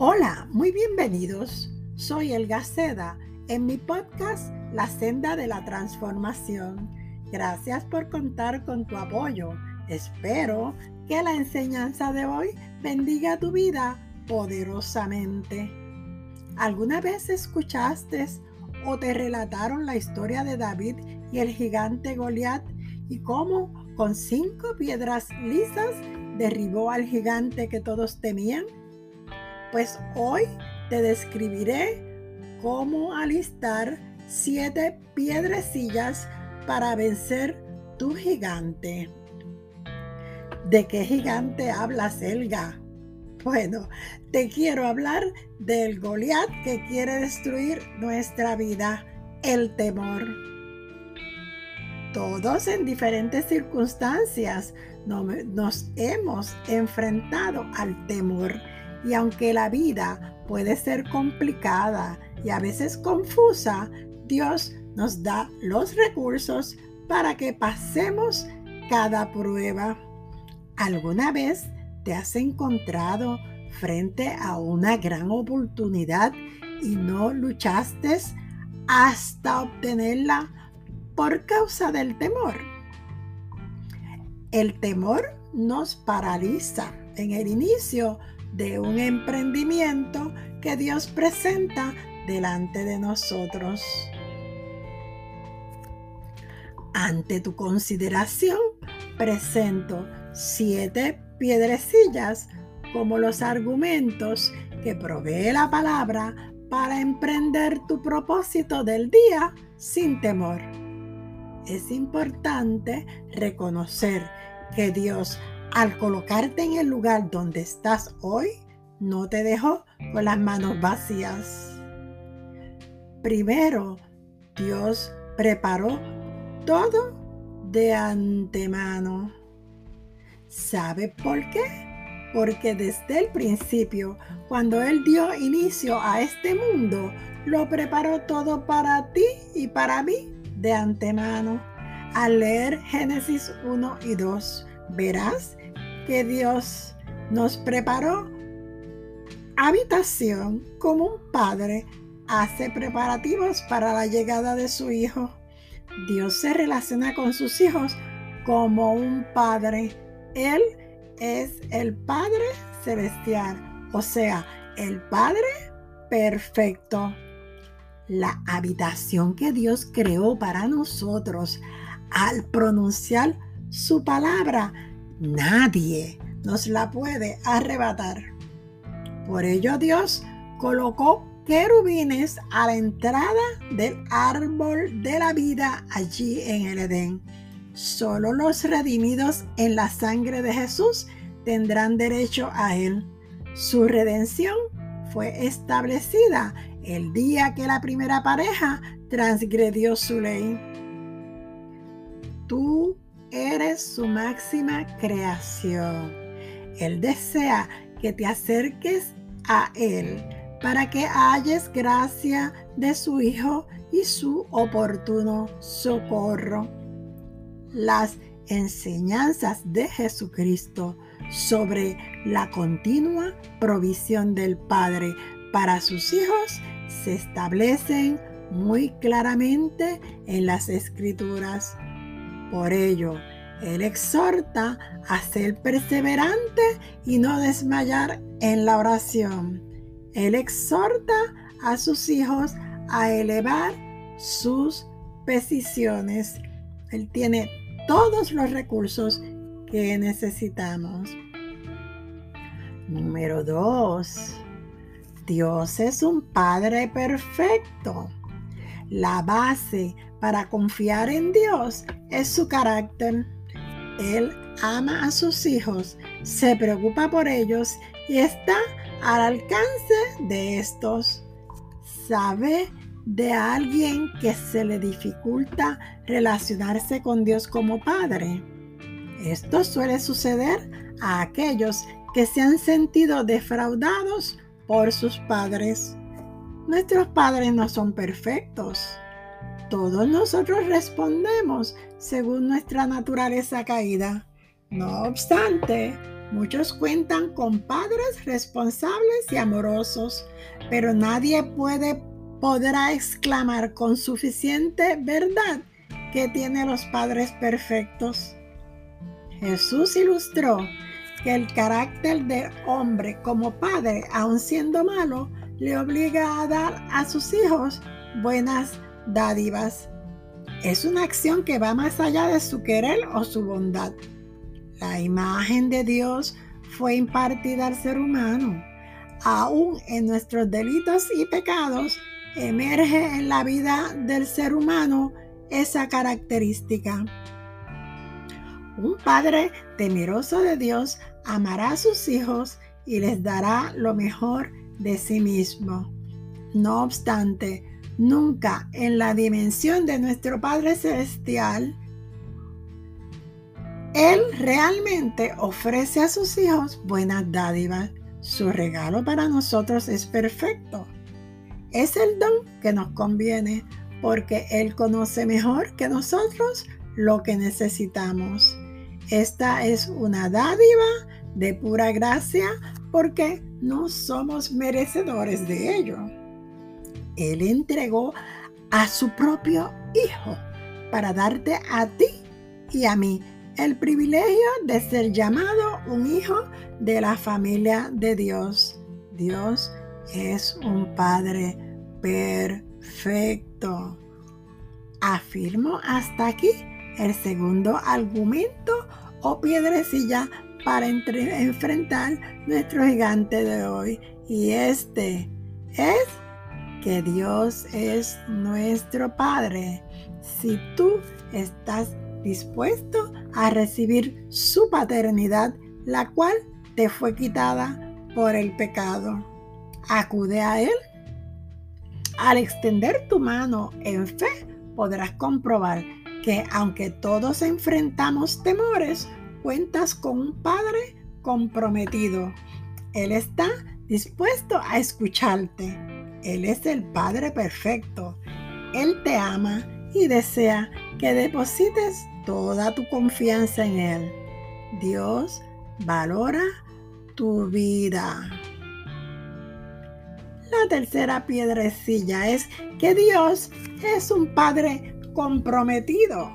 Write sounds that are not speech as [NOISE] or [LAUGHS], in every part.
Hola, muy bienvenidos. Soy El Gaceda en mi podcast La Senda de la Transformación. Gracias por contar con tu apoyo. Espero que la enseñanza de hoy bendiga tu vida poderosamente. ¿Alguna vez escuchaste o te relataron la historia de David y el gigante Goliat y cómo con cinco piedras lisas derribó al gigante que todos temían? Pues hoy te describiré cómo alistar siete piedrecillas para vencer tu gigante. ¿De qué gigante hablas, Elga? Bueno, te quiero hablar del Goliat que quiere destruir nuestra vida, el temor. Todos en diferentes circunstancias nos hemos enfrentado al temor y aunque la vida puede ser complicada y a veces confusa, Dios nos da los recursos para que pasemos cada prueba. ¿Alguna vez te has encontrado frente a una gran oportunidad y no luchaste hasta obtenerla por causa del temor? El temor nos paraliza en el inicio de un emprendimiento que Dios presenta delante de nosotros. Ante tu consideración, presento siete piedrecillas como los argumentos que provee la palabra para emprender tu propósito del día sin temor. Es importante reconocer que Dios al colocarte en el lugar donde estás hoy, no te dejó con las manos vacías. Primero, Dios preparó todo de antemano. ¿Sabe por qué? Porque desde el principio, cuando Él dio inicio a este mundo, lo preparó todo para ti y para mí de antemano. Al leer Génesis 1 y 2, verás que Dios nos preparó habitación como un padre hace preparativos para la llegada de su hijo. Dios se relaciona con sus hijos como un padre. Él es el Padre celestial, o sea, el Padre perfecto. La habitación que Dios creó para nosotros al pronunciar su palabra Nadie nos la puede arrebatar. Por ello Dios colocó querubines a la entrada del árbol de la vida allí en el Edén. Solo los redimidos en la sangre de Jesús tendrán derecho a él. Su redención fue establecida el día que la primera pareja transgredió su ley. Tú eres su máxima creación. Él desea que te acerques a Él para que halles gracia de su Hijo y su oportuno socorro. Las enseñanzas de Jesucristo sobre la continua provisión del Padre para sus hijos se establecen muy claramente en las escrituras. Por ello, Él exhorta a ser perseverante y no desmayar en la oración. Él exhorta a sus hijos a elevar sus peticiones. Él tiene todos los recursos que necesitamos. Número dos, Dios es un Padre perfecto. La base para confiar en Dios es su carácter. Él ama a sus hijos, se preocupa por ellos y está al alcance de estos. Sabe de alguien que se le dificulta relacionarse con Dios como Padre. Esto suele suceder a aquellos que se han sentido defraudados por sus padres. Nuestros padres no son perfectos todos nosotros respondemos según nuestra naturaleza caída. No obstante, Muchos cuentan con padres responsables y amorosos, pero nadie puede podrá exclamar con suficiente verdad que tiene los padres perfectos. Jesús ilustró que el carácter de hombre como padre, aun siendo malo, le obliga a dar a sus hijos buenas dádivas. Es una acción que va más allá de su querer o su bondad. La imagen de Dios fue impartida al ser humano. Aún en nuestros delitos y pecados emerge en la vida del ser humano esa característica. Un padre temeroso de Dios amará a sus hijos y les dará lo mejor de sí mismo. No obstante, nunca en la dimensión de nuestro Padre Celestial, Él realmente ofrece a sus hijos buenas dádivas. Su regalo para nosotros es perfecto. Es el don que nos conviene porque Él conoce mejor que nosotros lo que necesitamos. Esta es una dádiva de pura gracia porque no somos merecedores de ello. Él entregó a su propio Hijo para darte a ti y a mí el privilegio de ser llamado un hijo de la familia de Dios. Dios es un Padre perfecto. Afirmo hasta aquí el segundo argumento o piedrecilla para enfrentar nuestro gigante de hoy. Y este es que Dios es nuestro Padre. Si tú estás dispuesto a recibir su paternidad, la cual te fue quitada por el pecado, acude a Él. Al extender tu mano en fe, podrás comprobar que aunque todos enfrentamos temores, cuentas con un Padre comprometido. Él está dispuesto a escucharte. Él es el Padre perfecto. Él te ama y desea que deposites toda tu confianza en Él. Dios valora tu vida. La tercera piedrecilla es que Dios es un Padre comprometido.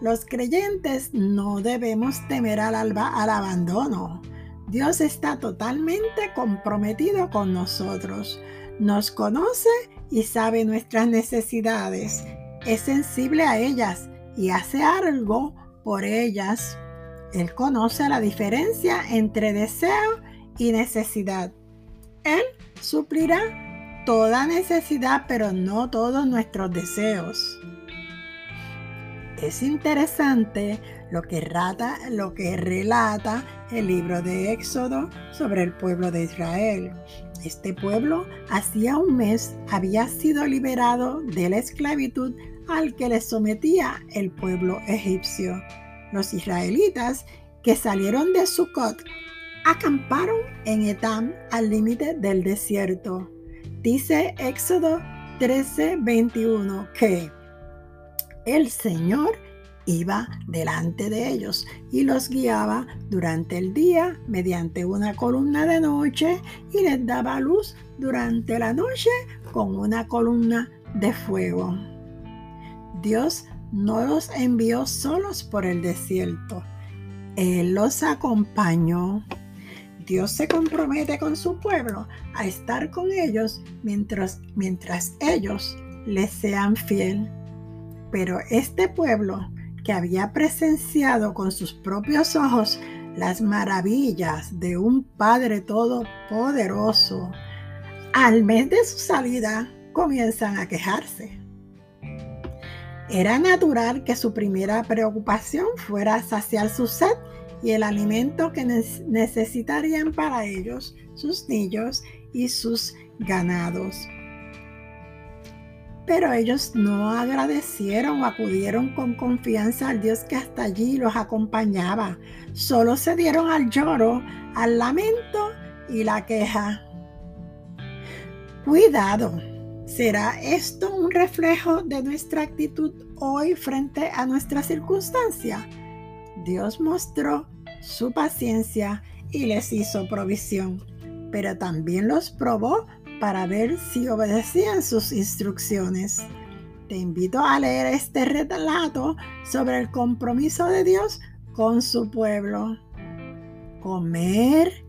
Los creyentes no debemos temer al, al abandono. Dios está totalmente comprometido con nosotros. Nos conoce y sabe nuestras necesidades. Es sensible a ellas y hace algo por ellas. Él conoce la diferencia entre deseo y necesidad. Él suplirá toda necesidad, pero no todos nuestros deseos. Es interesante lo que, rata, lo que relata el libro de Éxodo sobre el pueblo de Israel. Este pueblo hacía un mes había sido liberado de la esclavitud al que le sometía el pueblo egipcio. Los israelitas que salieron de Sucot acamparon en Etam al límite del desierto. Dice Éxodo 13:21 que el Señor iba delante de ellos y los guiaba durante el día mediante una columna de noche y les daba luz durante la noche con una columna de fuego. Dios no los envió solos por el desierto. Él los acompañó. Dios se compromete con su pueblo a estar con ellos mientras, mientras ellos les sean fiel. Pero este pueblo que había presenciado con sus propios ojos las maravillas de un Padre Todopoderoso, al mes de su salida comienzan a quejarse. Era natural que su primera preocupación fuera saciar su sed y el alimento que necesitarían para ellos, sus niños y sus ganados. Pero ellos no agradecieron o acudieron con confianza al Dios que hasta allí los acompañaba. Solo se dieron al lloro, al lamento y la queja. Cuidado, ¿será esto un reflejo de nuestra actitud hoy frente a nuestra circunstancia? Dios mostró su paciencia y les hizo provisión, pero también los probó para ver si obedecían sus instrucciones. Te invito a leer este relato sobre el compromiso de Dios con su pueblo. Comer,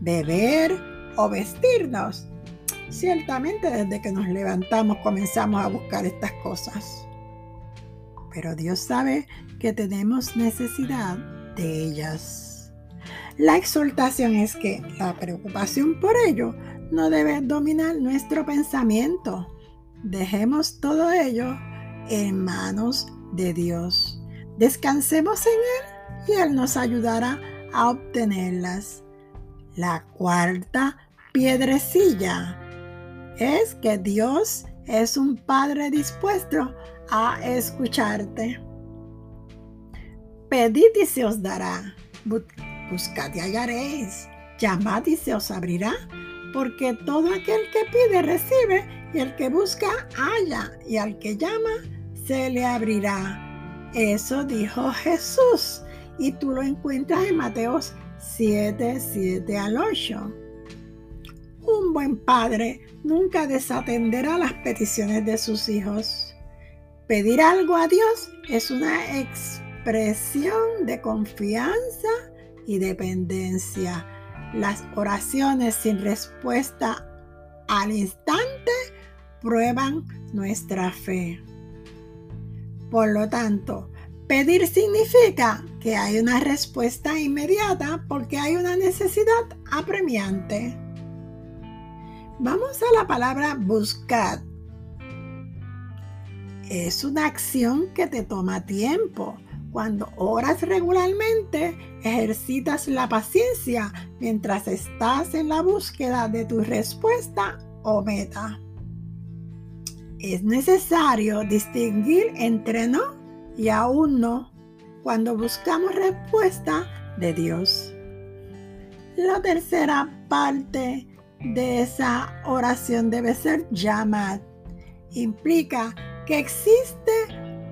beber o vestirnos. Ciertamente desde que nos levantamos comenzamos a buscar estas cosas. Pero Dios sabe que tenemos necesidad de ellas. La exhortación es que la preocupación por ello no debe dominar nuestro pensamiento. Dejemos todo ello en manos de Dios. Descansemos en Él y Él nos ayudará a obtenerlas. La cuarta piedrecilla es que Dios es un Padre dispuesto a escucharte. Pedid y se os dará. Buscad y hallaréis. Llamad y se os abrirá. Porque todo aquel que pide recibe, y el que busca halla, y al que llama se le abrirá. Eso dijo Jesús. Y tú lo encuentras en Mateos 7, 7 al 8. Un buen padre nunca desatenderá las peticiones de sus hijos. Pedir algo a Dios es una expresión de confianza y dependencia. Las oraciones sin respuesta al instante prueban nuestra fe. Por lo tanto, pedir significa que hay una respuesta inmediata porque hay una necesidad apremiante. Vamos a la palabra buscar. Es una acción que te toma tiempo cuando oras regularmente, ejercitas la paciencia mientras estás en la búsqueda de tu respuesta o meta. Es necesario distinguir entre no y aún no cuando buscamos respuesta de Dios. La tercera parte de esa oración debe ser llamad. Implica que existe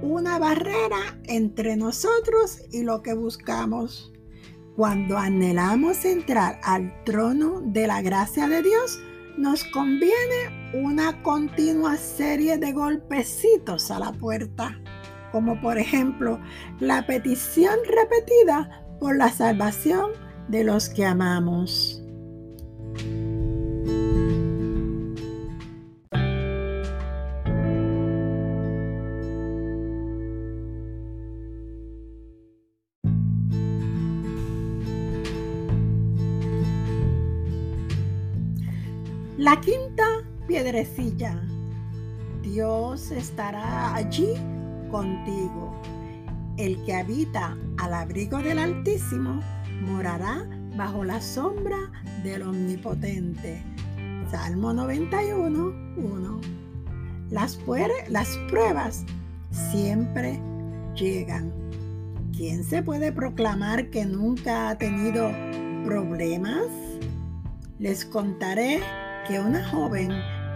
una barrera entre nosotros y lo que buscamos. Cuando anhelamos entrar al trono de la gracia de Dios, nos conviene una continua serie de golpecitos a la puerta, como por ejemplo la petición repetida por la salvación de los que amamos. La quinta piedrecilla. Dios estará allí contigo. El que habita al abrigo del Altísimo morará bajo la sombra del Omnipotente. Salmo 91, 1. Las, las pruebas siempre llegan. ¿Quién se puede proclamar que nunca ha tenido problemas? Les contaré que una joven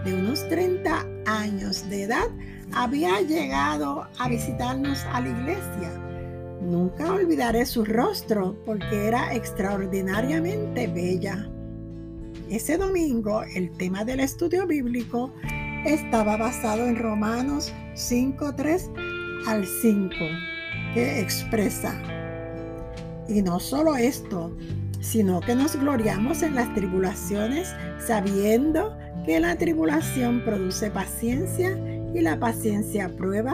de unos 30 años de edad había llegado a visitarnos a la iglesia. Nunca olvidaré su rostro porque era extraordinariamente bella. Ese domingo el tema del estudio bíblico estaba basado en Romanos 5.3 al 5, que expresa, y no solo esto, sino que nos gloriamos en las tribulaciones, sabiendo que la tribulación produce paciencia y la paciencia prueba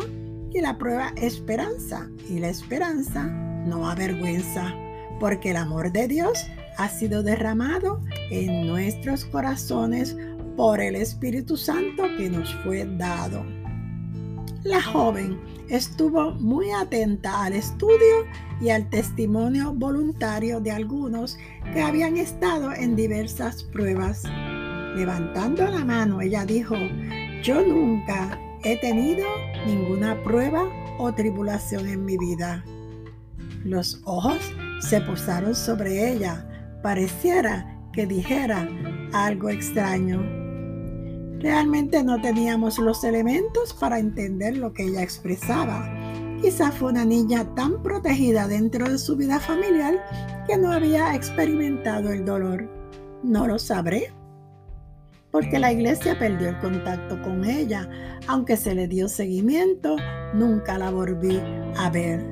y la prueba esperanza y la esperanza no avergüenza, porque el amor de Dios ha sido derramado en nuestros corazones por el Espíritu Santo que nos fue dado. La joven estuvo muy atenta al estudio y al testimonio voluntario de algunos que habían estado en diversas pruebas. Levantando la mano, ella dijo, yo nunca he tenido ninguna prueba o tribulación en mi vida. Los ojos se posaron sobre ella, pareciera que dijera algo extraño. Realmente no teníamos los elementos para entender lo que ella expresaba. Quizá fue una niña tan protegida dentro de su vida familiar que no había experimentado el dolor. No lo sabré, porque la iglesia perdió el contacto con ella. Aunque se le dio seguimiento, nunca la volví a ver.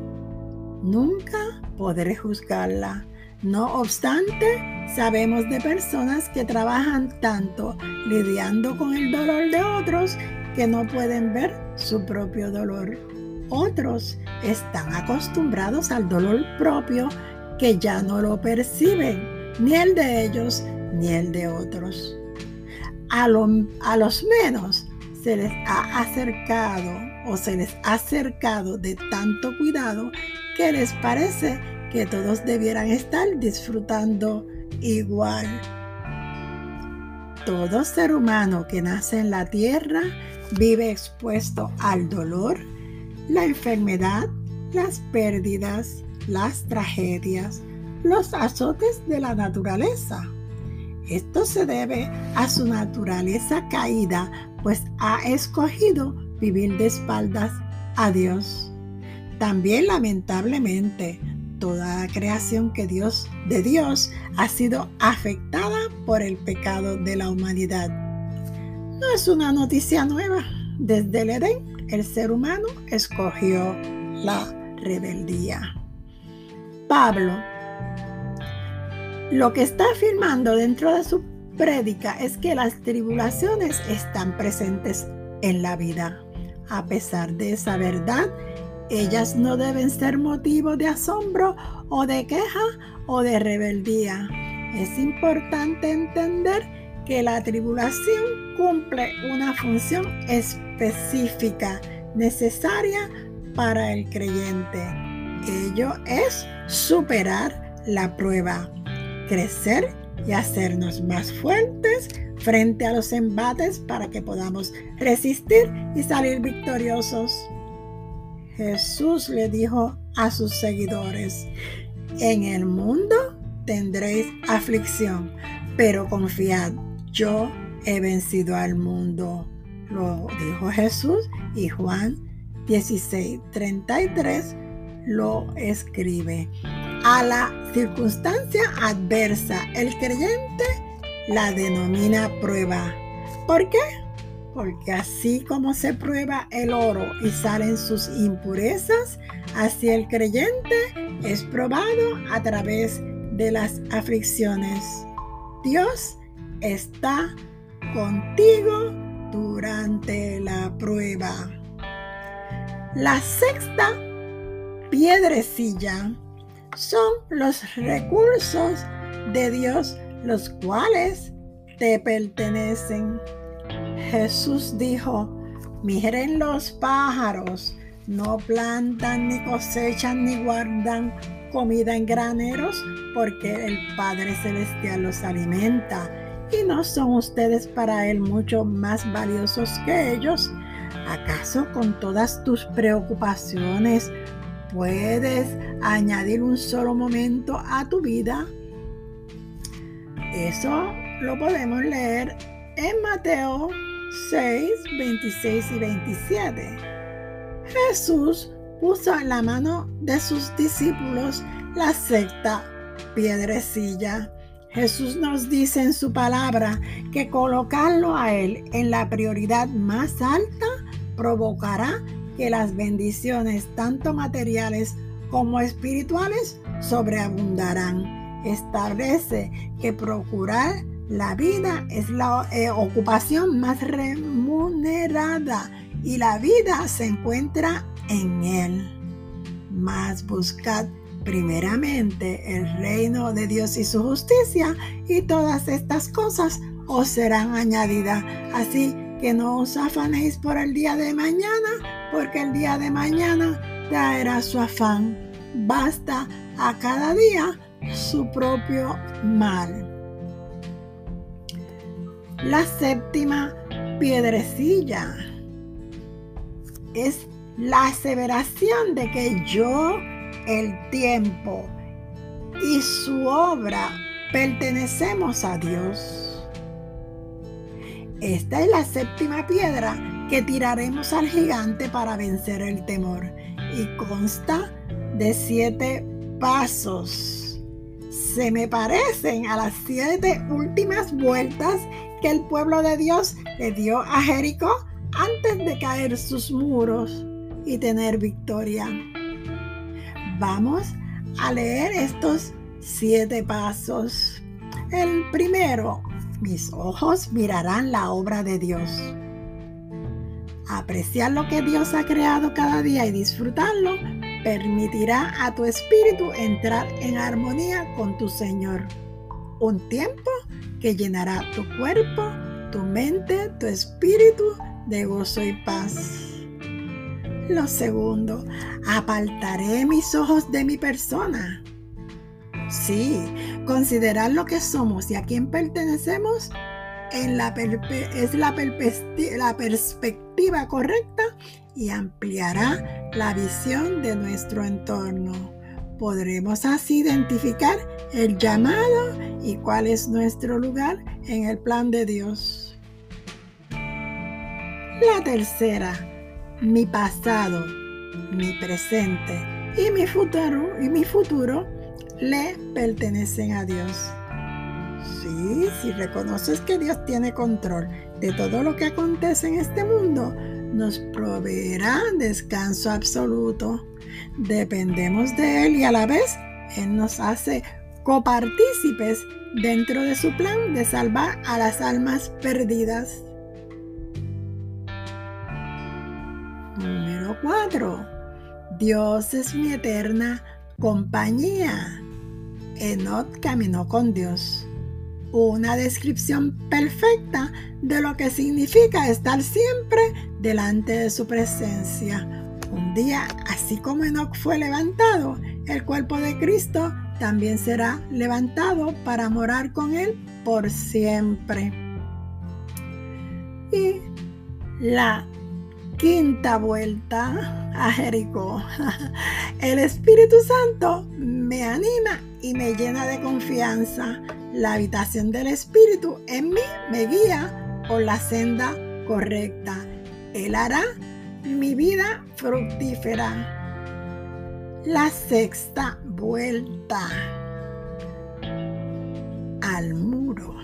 Nunca podré juzgarla. No obstante, sabemos de personas que trabajan tanto lidiando con el dolor de otros que no pueden ver su propio dolor. Otros están acostumbrados al dolor propio que ya no lo perciben, ni el de ellos ni el de otros. A, los menos se les ha acercado o se les ha acercado de tanto cuidado que les parece que todos debieran estar disfrutando igual. Todo ser humano que nace en la tierra vive expuesto al dolor, la enfermedad, las pérdidas, las tragedias, los azotes de la naturaleza. Esto se debe a su naturaleza caída, pues ha escogido vivir de espaldas a Dios. También lamentablemente toda creación que Dios de Dios ha sido afectada por el pecado de la humanidad. No es una noticia nueva. Desde el Edén, el ser humano escogió la rebeldía. Pablo, lo que está afirmando dentro de su prédica es que las tribulaciones están presentes en la vida. A pesar de esa verdad, ellas no deben ser motivo de asombro o de queja o de rebeldía. Es importante entender que la tribulación cumple una función específica necesaria para el creyente. Ello es superar la prueba, crecer y hacernos más fuertes frente a los embates para que podamos resistir y salir victoriosos. Jesús le dijo a sus seguidores, en el mundo tendréis aflicción, pero confiad, yo he vencido al mundo. Lo dijo Jesús y Juan 16, 33 lo escribe. A la circunstancia adversa, el creyente la denomina prueba. ¿Por qué? Porque así como se prueba el oro y salen sus impurezas, así el creyente es probado a través de las aflicciones. Dios está contigo durante la prueba. La sexta piedrecilla son los recursos de Dios, los cuales te pertenecen. Jesús dijo, miren los pájaros, no plantan ni cosechan ni guardan comida en graneros, porque el Padre Celestial los alimenta. ¿Y no son ustedes para Él mucho más valiosos que ellos? ¿Acaso con todas tus preocupaciones puedes añadir un solo momento a tu vida? Eso lo podemos leer en Mateo 6, 26 y 27. Jesús puso en la mano de sus discípulos la secta piedrecilla. Jesús nos dice en su palabra que colocarlo a Él en la prioridad más alta provocará que las bendiciones, tanto materiales como espirituales, sobreabundarán. Establece que procurar la vida es la eh, ocupación más remunerada y la vida se encuentra en él. Mas buscad primeramente el reino de Dios y su justicia y todas estas cosas os serán añadidas. Así que no os afanéis por el día de mañana, porque el día de mañana traerá su afán. Basta a cada día su propio mal. La séptima piedrecilla es la aseveración de que yo, el tiempo y su obra pertenecemos a Dios. Esta es la séptima piedra que tiraremos al gigante para vencer el temor. y consta de siete pasos. Se me parecen a las siete últimas vueltas que el pueblo de Dios le dio a Jericó antes de caer sus muros y tener victoria. Vamos a leer estos siete pasos. El primero, mis ojos mirarán la obra de Dios. Apreciar lo que Dios ha creado cada día y disfrutarlo permitirá a tu espíritu entrar en armonía con tu Señor. Un tiempo que llenará tu cuerpo, tu mente, tu espíritu de gozo y paz. Lo segundo, apartaré mis ojos de mi persona. Sí, considerar lo que somos y a quién pertenecemos en es la perspectiva correcta y ampliará la visión de nuestro entorno. Podremos así identificar el llamado y cuál es nuestro lugar en el plan de Dios. La tercera, mi pasado, mi presente y mi futuro, y mi futuro le pertenecen a Dios. Sí, si reconoces que Dios tiene control de todo lo que acontece en este mundo, nos proveerá descanso absoluto. Dependemos de Él y a la vez Él nos hace copartícipes dentro de su plan de salvar a las almas perdidas. Número 4. Dios es mi eterna compañía. Enoch caminó con Dios. Una descripción perfecta de lo que significa estar siempre delante de su presencia. Un día, así como Enoch fue levantado, el cuerpo de Cristo también será levantado para morar con Él por siempre. Y la quinta vuelta a Jericó. [LAUGHS] El Espíritu Santo me anima y me llena de confianza. La habitación del Espíritu en mí me guía por la senda correcta. Él hará mi vida fructífera. La sexta vuelta al muro.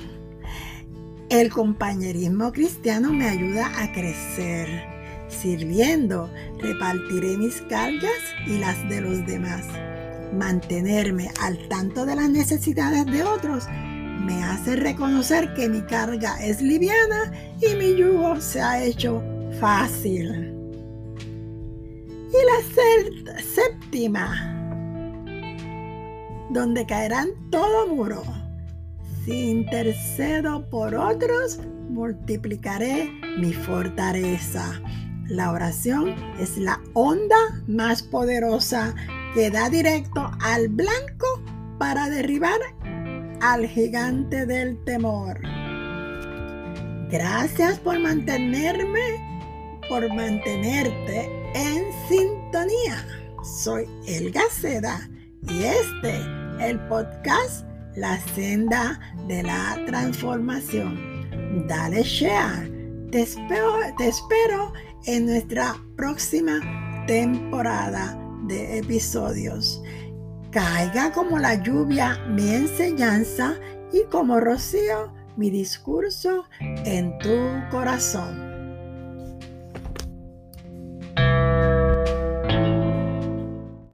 El compañerismo cristiano me ayuda a crecer Sirviendo, repartiré mis cargas y las de los demás. Mantenerme al tanto de las necesidades de otros me hace reconocer que mi carga es liviana y mi yugo se ha hecho fácil. Y la séptima, donde caerán todo muro. Si intercedo por otros, multiplicaré mi fortaleza. La oración es la onda más poderosa que da directo al blanco para derribar al gigante del temor. Gracias por mantenerme, por mantenerte en sintonía. Soy Elga Seda y este, el podcast La Senda de la Transformación. Dale share. Te espero, te espero en nuestra próxima temporada de episodios. Caiga como la lluvia mi enseñanza y como rocío mi discurso en tu corazón.